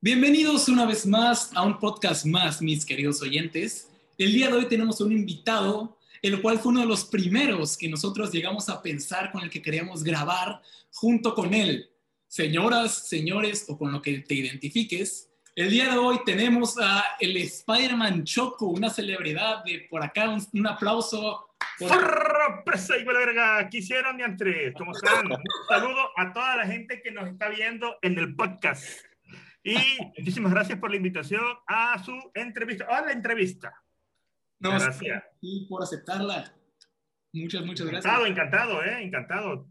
Bienvenidos una vez más a un podcast más, mis queridos oyentes. El día de hoy tenemos un invitado, el cual fue uno de los primeros que nosotros llegamos a pensar con el que queríamos grabar junto con él. Señoras, señores, o con lo que te identifiques, el día de hoy tenemos a el Spider-Man Choco, una celebridad de por acá, un, un aplauso. Por... Y verga, de entre, ¿cómo están? Un saludo a toda la gente que nos está viendo en el podcast. Y muchísimas gracias por la invitación a su entrevista, a la entrevista. No, gracias. Y por aceptarla. Muchas, muchas gracias. Encantado, encantado, eh, encantado.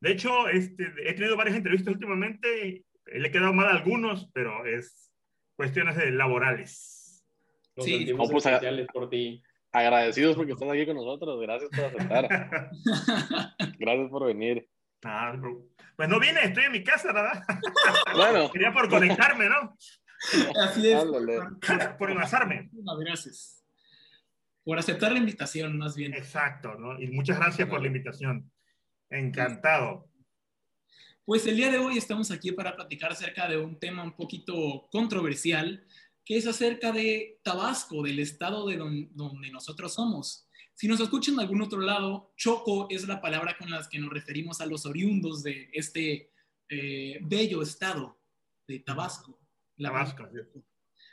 De hecho, este, he tenido varias entrevistas últimamente, le he quedado mal a algunos, pero es cuestiones de laborales. Nos Sí. sentimos No, pues, especiales por ti. Agradecidos porque estás aquí con nosotros. Gracias por aceptar. Gracias por venir. Ah, pues no vine, estoy en mi casa, ¿verdad? Bueno, Quería por conectarme, ¿no? Así es. Ándale. Por enlazarme. Muchas gracias. Por aceptar la invitación, más bien. Exacto, ¿no? Y muchas gracias por la invitación. Encantado. Pues el día de hoy estamos aquí para platicar acerca de un tema un poquito controversial, que es acerca de Tabasco, del estado de don- donde nosotros somos. Si nos escuchan de algún otro lado, choco es la palabra con la que nos referimos a los oriundos de este eh, bello estado de Tabasco. La Tabasco.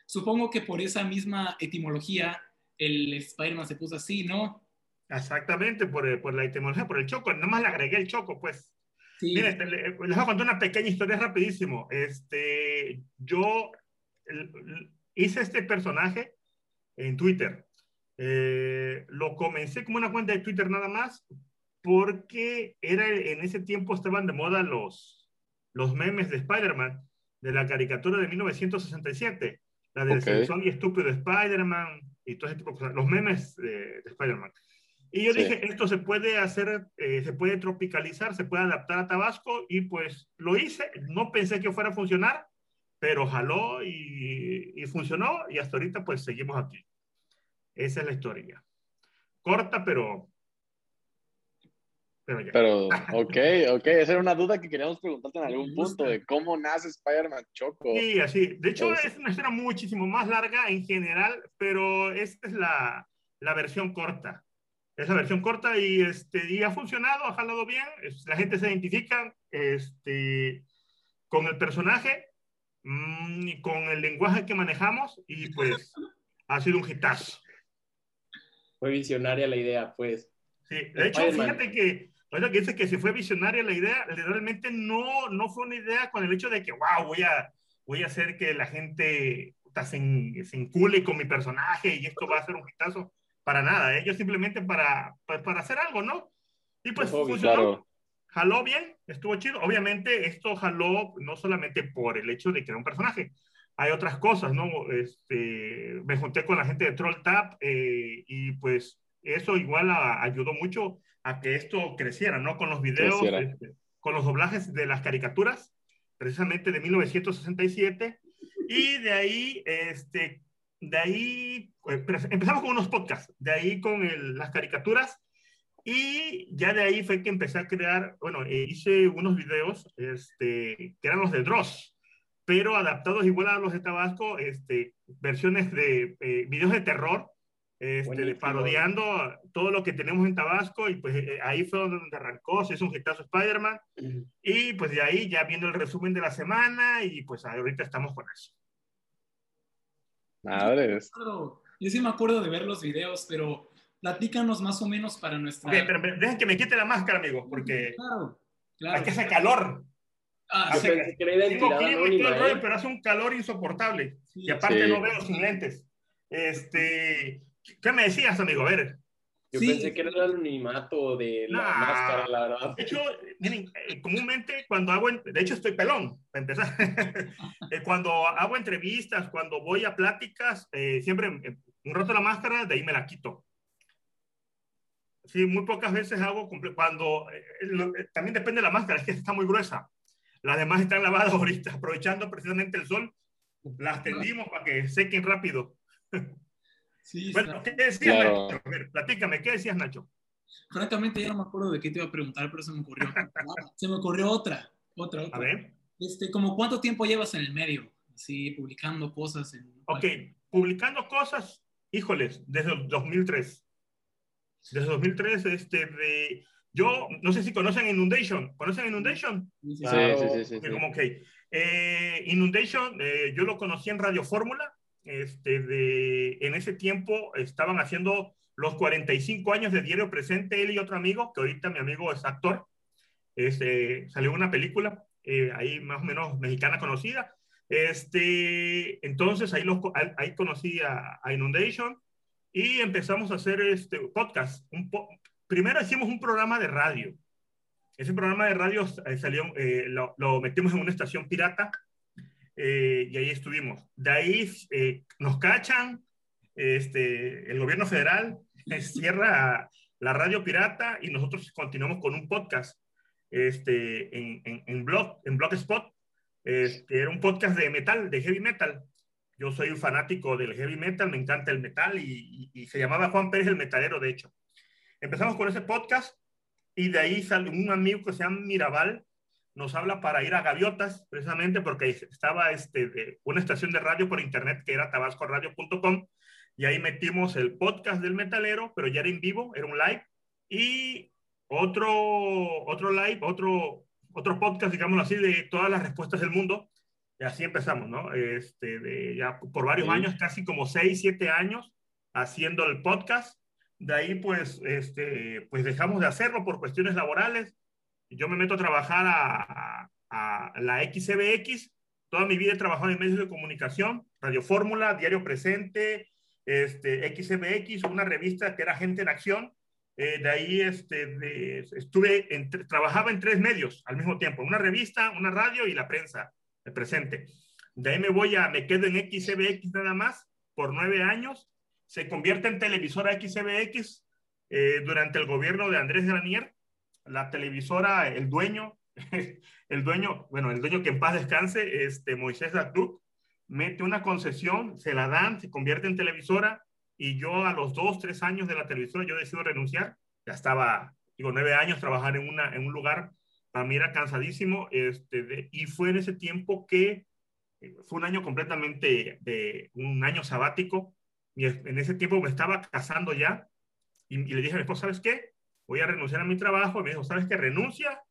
Supongo que por esa misma etimología el Spider-Man se puso así, ¿no? Exactamente, por, eh, por la etimología, por el choco. Nomás le agregué el choco, pues. Sí. Mire, este, le- les voy a contar una pequeña historia rapidísimo. Este, yo hice este personaje en Twitter. Eh, lo comencé como una cuenta de Twitter nada más porque era en ese tiempo estaban de moda los, los memes de Spider-Man de la caricatura de 1967, la del Ok. sensual y estúpido Spider-Man y todo ese tipo de cosas, los memes de, de Spider-Man. Y yo Sí. dije, esto se puede hacer, eh, se puede tropicalizar, se puede adaptar a Tabasco y pues lo hice. No pensé que fuera a funcionar, pero jaló y, y funcionó y hasta ahorita pues seguimos aquí. Esa es la historia. Corta, pero... Pero ya. pero ok, ok. Esa era una duda que queríamos preguntarte en algún punto de cómo nace Spider-Man Choco. Sí, así. De hecho, Pues- es una historia muchísimo más larga en general, pero esta es la, la versión corta. Es la versión corta y, este, y ha funcionado, ha jalado bien. Es- la gente se identifica este, con el personaje mm, y con el lenguaje que manejamos y pues ha sido un hitazo. Fue visionaria la idea, pues. Sí, de hecho, fíjate que, ahorita que dice que si fue visionaria la idea, realmente no, no fue una idea con el hecho de que, wow, voy a, voy a hacer que la gente se, se encule con mi personaje y esto va a ser un hitazo. Para nada, ¿eh? yo simplemente para, para, para hacer algo, ¿no? Y pues hobby, funcionó, Claro. jaló bien, estuvo chido. Obviamente esto jaló no solamente por el hecho de que era un personaje, hay otras cosas, ¿no? Este, me junté con la gente de Troll Tap eh, y pues eso igual a- ayudó mucho a que esto creciera, ¿no? Con los videos, este, con los doblajes de las caricaturas, precisamente de 1967, y de ahí, este, de ahí, eh, empezamos con unos podcasts, de ahí con el- las caricaturas, y ya de ahí fue que empecé a crear, bueno, eh, hice unos videos, este, que eran los de Dross, pero adaptados igual a los de Tabasco, este, versiones de eh, videos de terror, este, parodiando todo lo que tenemos en Tabasco, y pues eh, ahí fue donde arrancó, se hizo un hitazo Spider-Man, y pues de ahí ya viendo el resumen de la semana, y pues ahorita estamos con eso. Madres. Yo sí me acuerdo de ver los videos, pero platícanos más o menos para nuestra... Ok, pero dejen que me quite la máscara, amigos, porque Claro, claro. aquí hace calor. Ah, Yo pensé que era identidad anónima, rollo, ¿eh? pero hace un calor insoportable. sí. Y aparte Sí. no veo sin lentes. Este, ¿qué me decías, amigo? A ver. Yo Sí. pensé que era el anonimato de la Nah. máscara, la verdad. De hecho, miren, eh, comúnmente cuando hago, de hecho estoy pelón, para empezar. Eh, cuando hago entrevistas, cuando voy a pláticas, eh, siempre un rato la máscara, de ahí me la quito. Sí, muy pocas veces hago, cuando, eh, lo- eh, también depende de la máscara, es que está muy gruesa. Las demás están lavadas ahorita, aprovechando precisamente el sol, las tendimos para que sequen rápido. Sí, Bueno, está- ¿qué decías, Claro. Nacho? A ver, platícame, ¿qué decías, Nacho? Francamente ya no me acuerdo de qué te iba a preguntar, pero se me ocurrió. Se me ocurrió otra, otra, otra. A ver. Este, como cuánto tiempo llevas en el medio Sí, publicando cosas en... Ok, publicando cosas, híjoles, desde el 2003. Desde 2003, este, de... Yo, no sé si conocen Inundation. ¿Conocen Inundation? Sí, sí, Sí, Claro. sí, sí, sí, sí. como que eh, Inundation, eh, yo lo conocí en Radio Fórmula. Este, de, en ese tiempo estaban haciendo los 45 años de Diario Presente, él y otro amigo, que ahorita mi amigo es actor. Este, salió una película eh, ahí más o menos mexicana conocida. Este, entonces ahí, los, ahí, ahí conocí a, a Inundation y empezamos a hacer este podcast. Un po- primero hicimos un programa de radio. Ese programa de radio eh, salió, eh, lo, lo metimos en una estación pirata eh, y ahí estuvimos. De ahí eh, nos cachan, este, el gobierno federal eh, cierra la radio pirata y nosotros continuamos con un podcast este, en, en, en blog, en Blogspot, este, era un podcast de metal, de heavy metal. Yo soy un fanático del heavy metal, me encanta el metal y, y, y se llamaba Juan Pérez el Metalero, de hecho. Empezamos con ese podcast y de ahí sale un amigo que se llama Mirabal, nos habla para ir a Gaviotas, precisamente porque estaba este, de una estación de radio por internet que era tabascoradio.com y ahí metimos el podcast del metalero, pero ya era en vivo, era un live y otro, otro live, otro, otro podcast, digámoslo así, de todas las respuestas del mundo. Y así empezamos, ¿no? Este, de, ya por varios Sí. años, casi como 6, 7 años, haciendo el podcast. De ahí, pues, este, pues dejamos de hacerlo por cuestiones laborales. Yo me meto a trabajar a, a, la XCBX. Toda mi vida he trabajado en medios de comunicación, Radio Fórmula, Diario Presente, este, XCBX, una revista que era Gente en Acción. Eh, de ahí este, de, estuve, en, trabajaba en tres medios al mismo tiempo, una revista, una radio y la prensa, presente. De ahí me voy a, me quedo en XCBX nada más por nueve años. Se convierte en televisora XCBX eh, durante el gobierno de Andrés Granier. La televisora, el dueño, el dueño, bueno, el dueño que en paz descanse, este, Moisés Lacruc, mete una concesión, se la dan, se convierte en televisora y yo a los dos, tres años de la televisora yo decido renunciar. Ya estaba, digo, nueve años trabajar en, una, en un lugar, para mí era cansadísimo, este, y fue en ese tiempo que eh, fue un año completamente de un año sabático, en ese tiempo me estaba casando ya, y, y le dije a mi esposa, ¿sabes qué? Voy a renunciar a mi trabajo, y me dijo, ¿sabes qué? Renuncia,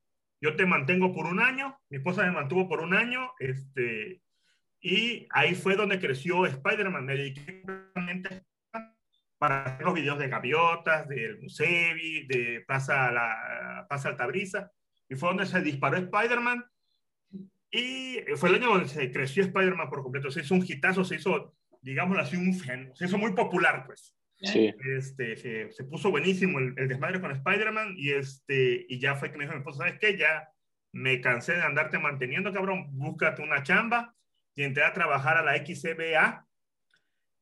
yo te mantengo por un año, mi esposa me mantuvo por un año, este, y ahí fue donde creció Spider-Man, me dediqué para hacer los videos de gaviotas, del Musevi, de Plaza, la, Plaza Altabrisa, y fue donde se disparó Spider-Man, y fue el año donde se creció Spider-Man por completo, se hizo un hitazo, se hizo, digámoslo así, un fenómeno, se hizo muy popular, pues. Sí. Este, se, se puso buenísimo el, el desmadre con Spider-Man, y, este, y ya fue que me dijo mi esposa, ¿sabes qué? Ya me cansé de andarte manteniendo, cabrón, búscate una chamba, y entré a trabajar a la XCBA,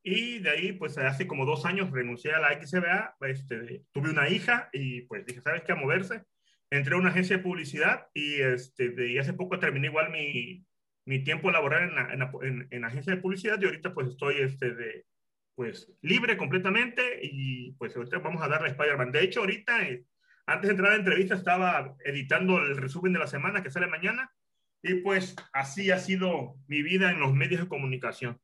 y de ahí, pues hace como dos años renuncié a la XBA, este, tuve una hija y pues dije, ¿sabes qué? A moverse. Entré a una agencia de publicidad y, este, y hace poco terminé igual mi, mi tiempo laboral en la, en, la, en, en agencia de publicidad y ahorita pues estoy este, de, pues, libre completamente y pues ahorita vamos a darle a Spider-Man. De hecho, ahorita, eh, antes de entrar a la entrevista, estaba editando el resumen de la semana que sale mañana y pues así ha sido mi vida en los medios de comunicación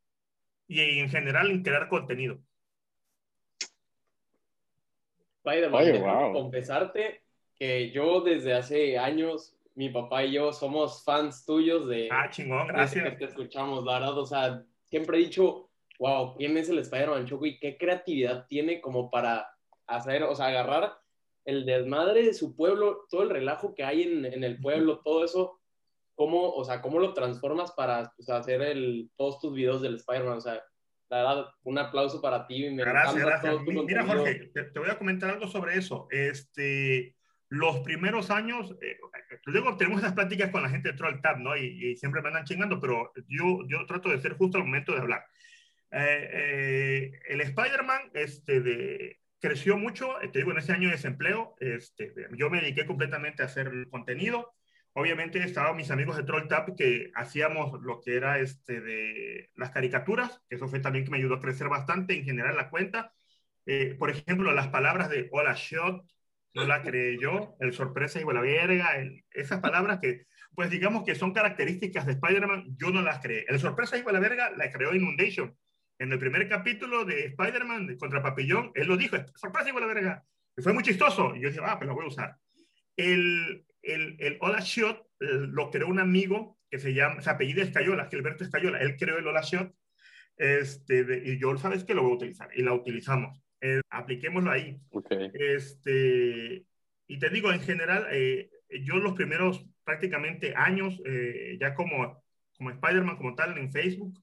y en general en crear contenido. Spider-Man, wow. confesarte que yo desde hace años, mi papá y yo somos fans tuyos de... Ah, chingón, gracias. Que te escuchamos, la verdad, o sea, siempre he dicho, wow, ¿quién es el Spider-Man Choco y qué creatividad tiene como para hacer, o sea, agarrar el desmadre de su pueblo, todo el relajo que hay en, en el pueblo, todo eso, cómo, o sea, cómo lo transformas para o sea, hacer el, todos tus videos del Spider-Man, o sea, la verdad, un aplauso para ti. Me gracias, gracias. Mira, Jorge, te, te, voy a comentar algo sobre eso. Este, los primeros años, eh, luego tenemos esas pláticas con la gente de Troll Tab, ¿no? Y, y, siempre me andan chingando, pero yo, yo trato de ser justo al momento de hablar. Eh, eh, el Spider-Man este, creció mucho, te digo, en ese año de desempleo, este, yo me dediqué completamente a hacer contenido. Obviamente estaban mis amigos de Troll Tap que hacíamos lo que era este de las caricaturas, que eso fue también que me ayudó a crecer bastante en general la cuenta. Eh, por ejemplo, las palabras de hola shot, no la creé yo, el sorpresa y la verga, el, esas palabras que pues digamos que son características de Spider-Man, yo no las creé. El sorpresa igual la verga la creó Inundation. En el primer capítulo de Spider-Man contra Papillón, él lo dijo, sorpresa igual la verga. Y fue muy chistoso. Y yo dije, ah, pues lo voy a usar. El, el, el Ola Shot lo creó un amigo que se llama, se apellida Escayola, Gilberto Escayola. Él creó el Ola Shot. Este, y yo, ¿sabes que Lo voy a utilizar. Y la utilizamos. Eh, apliquémoslo ahí. Okay. Este, y te digo, en general, eh, yo los primeros prácticamente años, eh, ya como, como Spider-Man como tal en Facebook,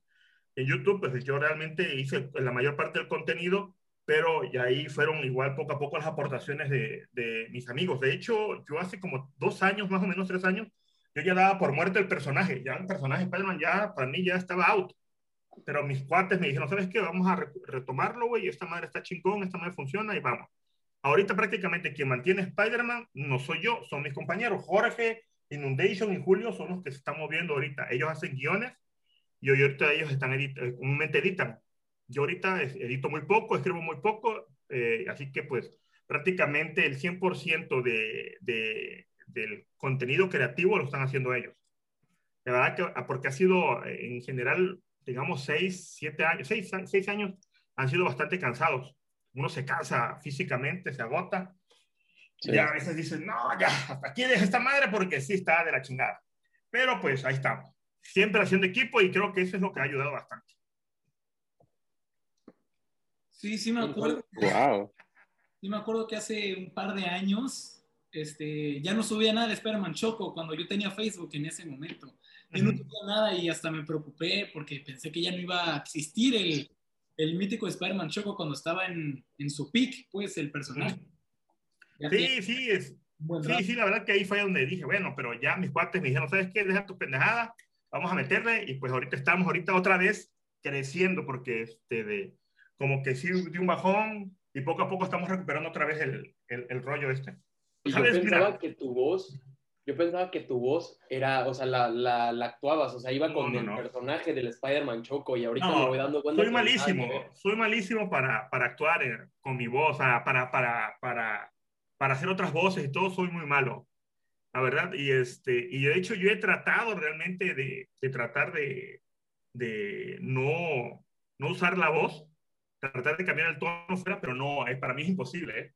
en YouTube, pues yo realmente hice la mayor parte del contenido, pero y ahí fueron igual poco a poco las aportaciones de, de, mis amigos. De hecho, yo hace como dos años, más o menos tres años, yo ya daba por muerto el personaje. Ya el personaje Spider-Man ya, para mí, ya estaba out. Pero mis cuates me dijeron, ¿sabes qué? Vamos a re retomarlo, güey. Esta madre está chingón, esta madre funciona y vamos. Ahorita prácticamente quien mantiene Spider-Man no soy yo, son mis compañeros. Jorge, Inundation y Julio son los que se están moviendo ahorita. Ellos hacen guiones y ahorita ellos están edit eh, comúnmente editan. Yo ahorita edito muy poco, escribo muy poco, eh, así que pues prácticamente el 100% de, de, del contenido creativo lo están haciendo ellos. La verdad que, ah, porque ha sido eh, en general, digamos, 6, 7 años, 6, 6 años han sido bastante cansados uno se cansa físicamente, se agota. Sí. Y a veces dicen, no, ya, hasta aquí deja esta madre porque sí está de la chingada. Pero pues ahí estamos. Siempre haciendo equipo y creo que eso es lo que ha ayudado bastante. Sí, sí me acuerdo. Wow. Sí me acuerdo que hace un par de años este, ya no subía nada de Spider-Man Choco cuando yo tenía Facebook en ese momento. Yo no subía nada y hasta me preocupé porque pensé que ya no iba a existir el, el mítico Spider-Man Choco cuando estaba en, en, su peak, pues, el personaje. Ya sí, sí, es, sí, sí, la verdad que ahí fue donde dije, bueno, pero ya mis cuates me dijeron, ¿sabes qué? Deja tu pendejada, vamos a meterle, y pues ahorita estamos, ahorita otra vez creciendo, porque este, de, como que sí, de un bajón, y poco a poco estamos recuperando otra vez el, el, el rollo este. Y yo pensaba Mira, que tu voz yo pensaba que tu voz era, o sea, la, la, la actuabas, o sea, iba con no, no, el no. personaje del Spider-Man Choco y ahorita me voy dando cuenta. Soy malísimo, soy malísimo para, para actuar eh, con mi voz, sea, para, para, para, para hacer otras voces y todo, soy muy malo, la verdad. Y, este, y de hecho yo he tratado realmente de, de tratar de, de no, no usar la voz, tratar de cambiar el tono fuera, pero no, es, para mí es imposible, ¿eh?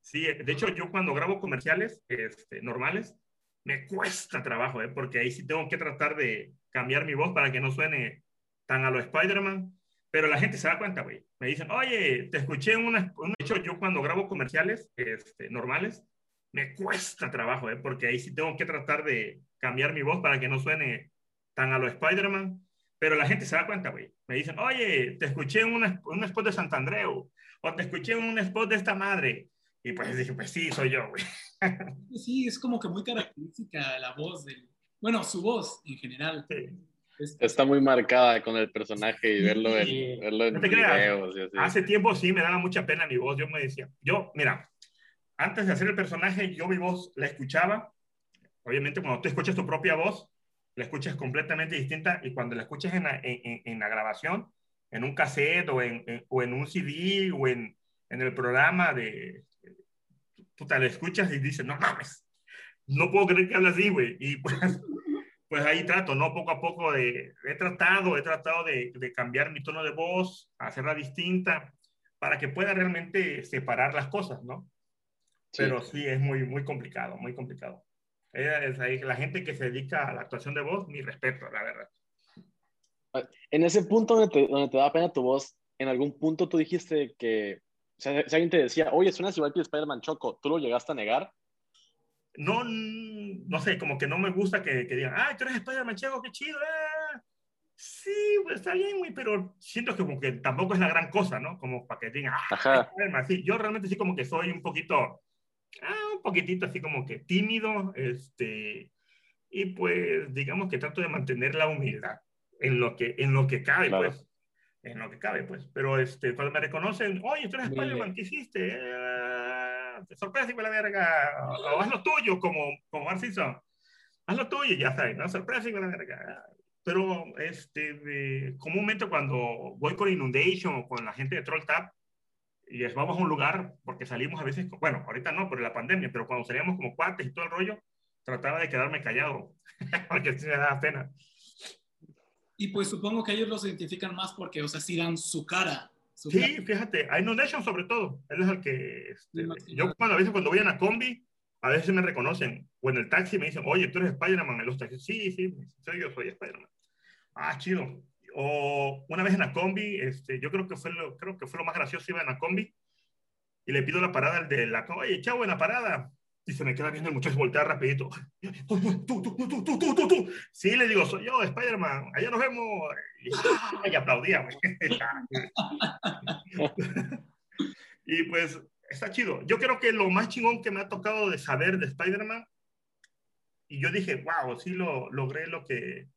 Sí, de hecho yo cuando grabo comerciales este, normales, me cuesta trabajo, ¿eh? porque ahí sí tengo que tratar de cambiar mi voz para que no suene tan a lo Spider-Man. Pero la gente se da cuenta, güey. Me dicen, oye, te escuché en una... De hecho, yo cuando grabo comerciales este, normales, me cuesta trabajo, ¿eh? porque ahí sí tengo que tratar de cambiar mi voz para que no suene tan a lo Spider-Man. Pero la gente se da cuenta, güey. Me dicen, oye, te escuché en una, un spot de Santandreu, o te escuché en un spot de esta madre. Y pues dije, pues sí, soy yo, güey. Sí, es como que muy característica la voz del... Bueno, su voz en general. Sí. Está muy marcada con el personaje y verlo en, sí. verlo en no videos. Y así. Hace tiempo sí me daba mucha pena mi voz. Yo me decía, yo, mira, antes de hacer el personaje, yo mi voz la escuchaba. Obviamente, cuando tú escuchas tu propia voz, la escuchas completamente distinta y cuando la escuchas en la, en, en la grabación, en un cassette o en, en, o en un CD o en, en el programa de, puta, la escuchas y dices, no mames, no puedo creer que hablas así, güey. Y pues, pues ahí trato, ¿no? Poco a poco de, he tratado, he tratado de, de cambiar mi tono de voz, hacerla distinta, para que pueda realmente separar las cosas, ¿no? Sí. Pero sí, es muy, muy complicado, muy complicado. La gente que se dedica a la actuación de voz, mi respeto, la verdad. En ese punto donde te, donde te da pena tu voz, ¿en algún punto tú dijiste que si alguien te decía, oye, suenas igual que Spider-Man Choco, ¿tú lo llegaste a negar? No, no sé, como que no me gusta que, que digan, ah, tú eres Spider-Man Choco, qué chido, eh. Sí, pues está bien, güey, pero siento que como que tampoco es la gran cosa, ¿no? Como para que digan, ah, Ajá. Sí, yo realmente sí como que soy un poquito, ah, un poquitito así como que tímido, este, y pues digamos que trato de mantener la humildad en lo que, en lo que cabe, claro. pues en lo que cabe, pues. Pero este, cuando me reconocen, oye, tú eres Spider-Man, ¿qué hiciste? Eh, te sorpresa y la verga. O, o, haz lo tuyo, como, como Simpson. Haz lo tuyo, ya sabes, ¿no? Sorpresa y la verga. Pero este, de, comúnmente cuando voy con Inundation o con la gente de Troll Tap, y vamos a un lugar, porque salimos a veces, bueno, ahorita no, por la pandemia, pero cuando salíamos como cuates y todo el rollo, trataba de quedarme callado, porque sí me daba pena. Y pues supongo que ellos los identifican más porque, o sea, sí dan su cara. Su Sí, cara. fíjate, hay Nation sobre todo. Él es el que. este, yo cuando a veces cuando voy en la combi, a veces me reconocen. O en el taxi me dicen, oye, tú eres Spider-Man. En los taxis, sí, sí, soy yo, soy Spider-Man. Ah, chido. O una vez en la combi, este, yo creo que fue lo, creo que fue lo más gracioso, iba en la combi y le pido la parada al de la combi, oye, chavo, en la parada. Y se me queda viendo el muchacho voltea rapidito. Tú, tú, tú, tú, tú, tú, tú, Sí, le digo, soy yo, Spider-Man. Allá nos vemos. Y, ah, y aplaudía. y pues está chido. Yo creo que lo más chingón que me ha tocado de saber de Spider-Man, y yo dije, wow, sí lo, logré lo que...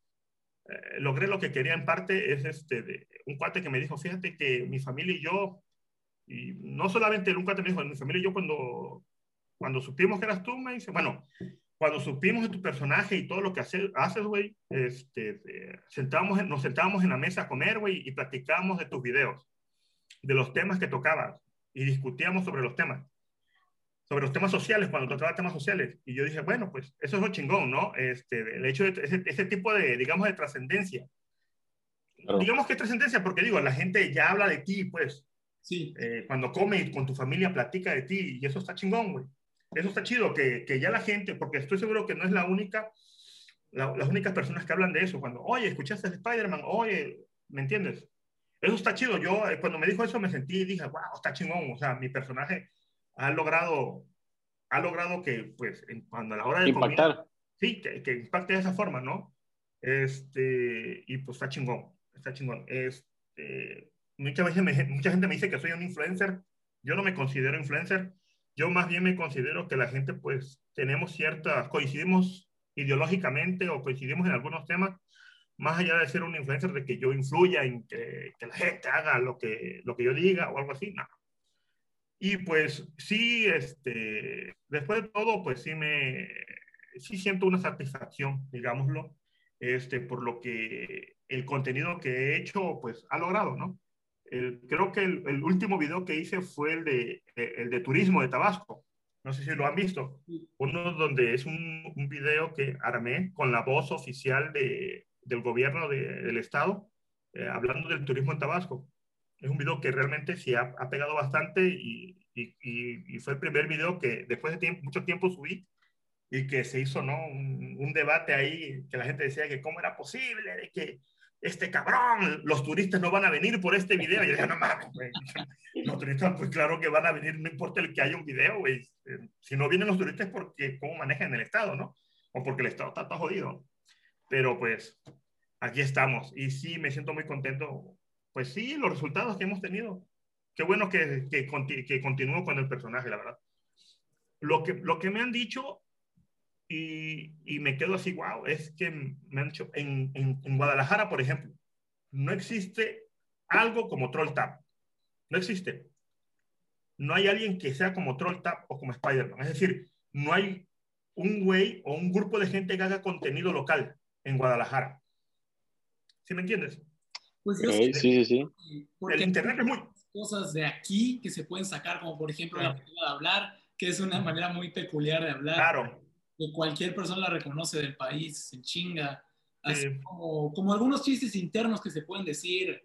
Eh, logré lo que quería en parte, es este, de, un cuate que me dijo, fíjate que mi familia y yo, y no solamente un cuate me dijo, mi familia y yo cuando cuando supimos que eras tú, me dice, bueno, cuando supimos de tu personaje y todo lo que hace- haces, güey, este, eh, sentábamos en- nos sentábamos en la mesa a comer, güey, y platicábamos de tus videos, de los temas que tocabas, y discutíamos sobre los temas, sobre los temas sociales, cuando tocaba temas sociales. Y yo dije, bueno, pues eso es lo chingón, ¿no? Este, el hecho de ese, ese tipo de, digamos, de trascendencia. Claro. Digamos que es trascendencia, porque digo, la gente ya habla de ti, pues, Sí, eh, cuando come y con tu familia platica de ti, y eso está chingón, güey. Eso está chido, que, que ya la gente, porque estoy seguro que no es la única, la- las únicas personas que hablan de eso, cuando, oye, ¿escuchaste de Spider-Man? Oye, ¿me entiendes? Eso está chido. Yo, eh, cuando me dijo eso, me sentí y dije, wow, está chingón. O sea, mi personaje ha logrado, ha logrado que, pues, cuando a la hora de Impactar. sí, que, que impacte de esa forma, ¿no? Este, y pues está chingón, está chingón. Este, mucha, veces me- mucha gente me dice que soy un influencer, yo no me considero influencer, yo más bien me considero que la gente pues tenemos ciertas, coincidimos ideológicamente o coincidimos en algunos temas, más allá de ser un influencer, de que yo influya en que, que la gente haga lo que, lo que yo diga o algo así, no. Y pues sí, este, después de todo, pues sí me, sí siento una satisfacción, digámoslo, este, por lo que el contenido que he hecho, pues ha logrado, ¿no? El- creo que el, el último video que hice fue el de, el de turismo de Tabasco. No sé si lo han visto. Uno donde es un, un video que armé con la voz oficial de, del gobierno de- del estado, eh, hablando del turismo en Tabasco. Es un video que realmente sí ha, ha pegado bastante y, y, y- y fue el primer video que después de tiempo, mucho tiempo subí y que se hizo, ¿no? Un, un debate ahí que la gente decía que cómo era posible de que este cabrón, los turistas no van a venir por este video. Y yo dije, no mames, güey. Los turistas, pues claro que van a venir, no importa el que haya un video, güey. Eh, Si no vienen los turistas porque cómo manejan el Estado, ¿no? O porque el Estado está todo jodido. Pero pues aquí estamos. Y sí, me siento muy contento. Pues sí, los resultados que hemos tenido. Qué bueno que, que, que continúo con el personaje, la verdad. Lo que, lo que me han dicho y, y me quedo así, wow, es que me han dicho, en, en, en Guadalajara, por ejemplo, no existe algo como Troll Tap. No existe. No hay alguien que sea como Troll Tap o como Spider-Man. Es decir, no hay un güey o un grupo de gente que haga contenido local en Guadalajara. ¿Sí me entiendes? pues yo sí, sí, sí, sí. porque El internet es muy... cosas de aquí que se pueden sacar, como por ejemplo la Ah. manera de hablar, que es una manera muy peculiar de hablar, Claro. Que cualquier persona la reconoce del país, en chinga, así Sí. como, como algunos chistes internos que se pueden decir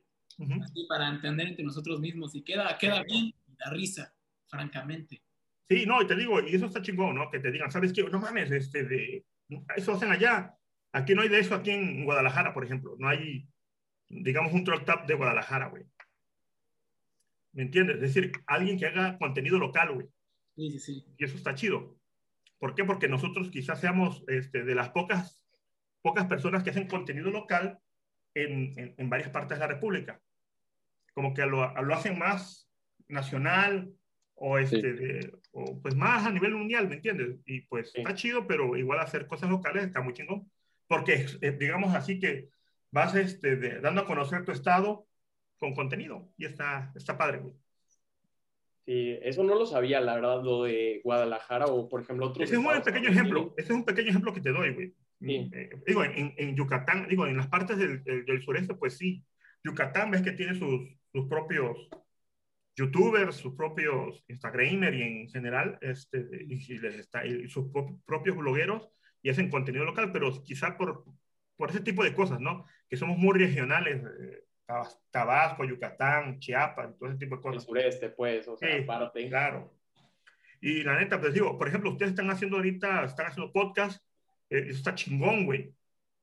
así para entender entre nosotros mismos y queda, queda bien da risa, francamente. Sí, no, y te digo, y eso está chingón, ¿no? Que te digan, ¿sabes qué? No mames, este, de, eso hacen allá. Aquí no hay de eso aquí en Guadalajara, por ejemplo. No hay, digamos, un troll tap de Guadalajara, güey. ¿Me entiendes? Es decir, alguien que haga contenido local, güey. Sí, sí, sí. Y eso está chido. ¿Por qué? Porque nosotros quizás seamos este, de las pocas, pocas personas que hacen contenido local en, en, en varias partes de la República. Como que lo, lo hacen más nacional o, este, Sí. de- o pues más a nivel mundial, ¿me entiendes? Y pues Sí. está chido, pero igual hacer cosas locales está muy chingón. Porque eh, digamos así que vas este, de- dando a conocer tu estado con contenido y está, está padre, güey. Sí, eso no lo sabía, la verdad, lo de Guadalajara o, por ejemplo, otros Ese es un pequeño ejemplo, ese es un pequeño ejemplo que te doy, güey. Sí. Eh, digo, en, en Yucatán, digo, en las partes del, del, del sureste, pues sí. Yucatán ves que tiene sus, sus propios youtubers, sus propios instagramers y en general, este, y, y les está, y sus pro- propios blogueros y hacen contenido local, pero quizá por, por ese tipo de cosas, ¿no? Que somos muy regionales, eh, Tabasco, Yucatán, Chiapas, todo ese tipo de cosas. El sureste, pues, o sea, Sí, aparte. Claro. Y la neta, pues digo, por ejemplo, ustedes están haciendo ahorita, están haciendo podcast, eh, eso está chingón, güey.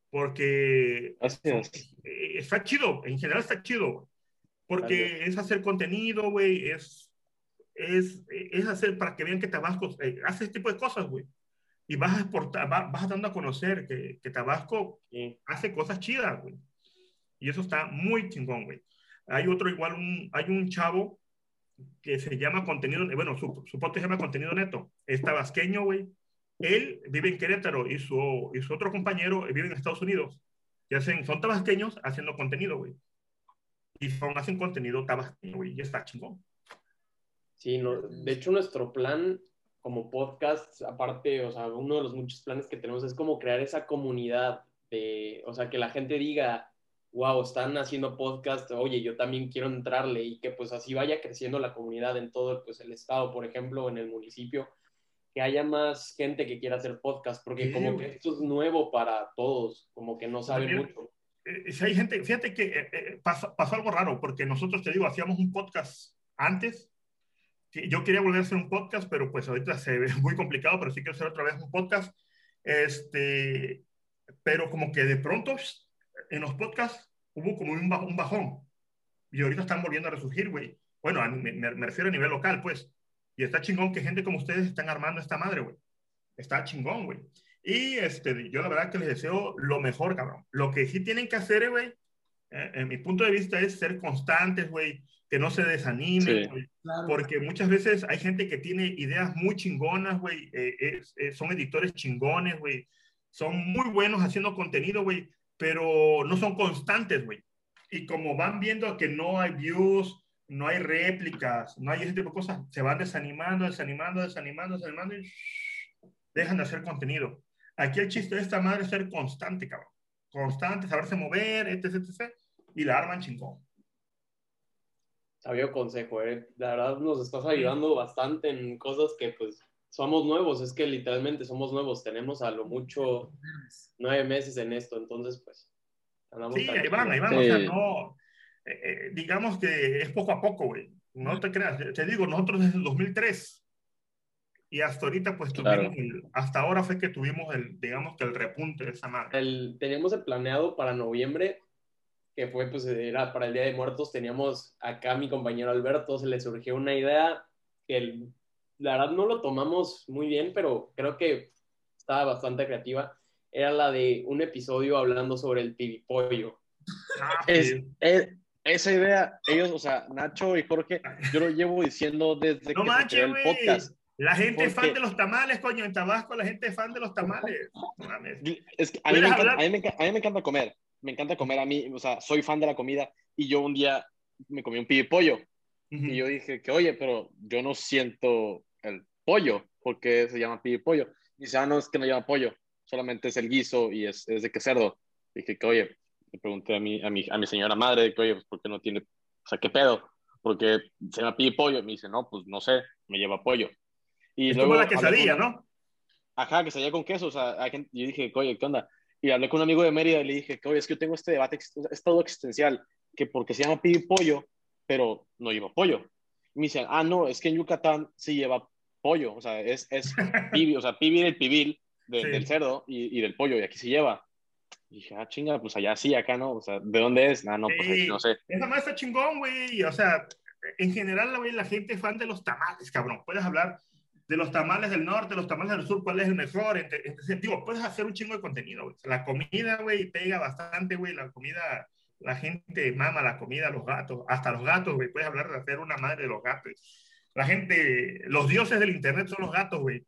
Porque Así es. eh, está chido, en general está chido, güey. Porque es hacer contenido, güey, es, es, es hacer para que vean que Tabasco eh, hace este tipo de cosas, güey. Y vas a exportar, va- vas dando a conocer que, que Tabasco Sí. hace cosas chidas, güey. Y eso está muy chingón, güey. Hay otro igual, un, hay un chavo que se llama Contenido, eh, bueno, su, su podcast se llama Contenido Neto. Es tabasqueño, güey. Él vive en Querétaro y su, y su otro compañero vive en Estados Unidos. Y hacen, son tabasqueños haciendo contenido, güey. Y son, hacen contenido tabasqueño, güey. Y está chingón. Sí, no, de hecho nuestro plan como podcast, aparte, o sea, uno de los muchos planes que tenemos es como crear esa comunidad de, o sea, que la gente diga, wow, están haciendo podcast, oye, yo también quiero entrarle y que pues así vaya creciendo la comunidad en todo pues, el estado, por ejemplo, en el municipio, que haya más gente que quiera hacer podcast, porque Sí, como que esto es nuevo para todos, como que no saben Mira, mucho. eh, si hay gente, fíjate que eh, eh, pasó, pasó algo raro, porque nosotros, te digo, hacíamos un podcast antes. Yo quería volver a hacer un podcast, pero pues ahorita se ve muy complicado, pero sí quiero hacer otra vez un podcast. Este, pero como que de pronto en los podcasts hubo como un, un bajón. Y ahorita están volviendo a resurgir, güey. Bueno, a- me, me- me refiero a nivel local, pues. Y está chingón que gente como ustedes están armando esta madre, güey. Está chingón, güey. Y este, yo la verdad que les deseo lo mejor, cabrón. Lo que sí tienen que hacer, güey, eh, en mi punto de vista, es ser constantes, güey, que no se desanimen, Sí. güey, Claro. porque muchas veces hay gente que tiene ideas muy chingonas, güey, eh, eh, son editores chingones, güey, son muy buenos haciendo contenido, güey, pero no son constantes, güey. Y como van viendo que no hay views, no hay réplicas, no hay ese tipo de cosas, se van desanimando, desanimando, desanimando, desanimando y dejan de hacer contenido. Aquí el chiste de esta madre es ser constante, cabrón. Constante, saberse mover, etc, etc. Y la arman chingón. Sabio consejo, ¿eh? La verdad nos estás ayudando bastante en cosas que pues somos nuevos, es que literalmente somos nuevos, tenemos a lo mucho nueve meses en esto, entonces pues andamos Sí, ahí van, ahí van. O sea, Sí. no, eh, eh, digamos que es poco a poco, güey. No te creas. Te digo, nosotros desde el 2003 y hasta ahorita, pues Claro. tuvimos, el- hasta ahora fue que tuvimos el, digamos que el repunte de esa madre. El, teníamos el planeado para noviembre, que fue pues era para el Día de Muertos, teníamos acá a mi compañero Alberto, se le surgió una idea que el- la verdad no lo tomamos muy bien, pero creo que estaba bastante creativa. Era la de un episodio hablando sobre el pibipollo. Ah, Es, es- esa idea, ellos, o sea, Nacho y Jorge, yo lo llevo diciendo desde No que se manches, creó el güey. podcast. La gente es fan de los tamales, coño. En Tabasco la gente es fan de los tamales. Es que a, mí me ¿Puedes encanta, a, mí me, enca- a mí me encanta comer. Me encanta comer a mí, o sea, soy fan de la comida y yo un día me comí un pollo Ujú. y yo dije que, oye, pero yo no siento el pollo porque se llama pollo. Y dice, ah, no, es que no llama pollo, solamente es el guiso y es, es de qué cerdo. Dije que, oye, le pregunté a mi, a mi, a mi señora madre que, oye, pues, ¿por qué no tiene, o sea, qué pedo? Porque se llama pollo. Me dice, no, pues no sé, me lleva pollo. Y Es luego como la con quesadilla, una- ¿no? Ajá, que salía con queso, o sea, yo dije, oye, ¿qué onda? Y hablé con un amigo de Mérida y le dije, que, oye, es que yo tengo este debate, ex- es todo existencial, que porque se llama pibi pollo, pero no lleva pollo. Me dicen, ah, no, es que en Yucatán sí lleva pollo, o sea, es, es pibi, o sea, pibi del pibil, de- Sí. del cerdo y, y del pollo, y aquí sí lleva. Y dije, ah, chinga, pues allá sí, acá no, o sea, ¿de dónde es? Ah, no, pues Sí. no sé. Esa madre está chingón, güey. O sea, en general, güey, la gente es fan de los tamales, cabrón. Puedes hablar de los tamales del norte, los tamales del sur, cuál es el mejor. En, en ese sentido, puedes hacer un chingo de contenido, güey. La comida, güey, pega bastante, güey. La comida, la gente mama la comida, los gatos, hasta los gatos, güey. Puedes hablar de hacer una madre de los gatos. La gente, los dioses del internet son los gatos, güey.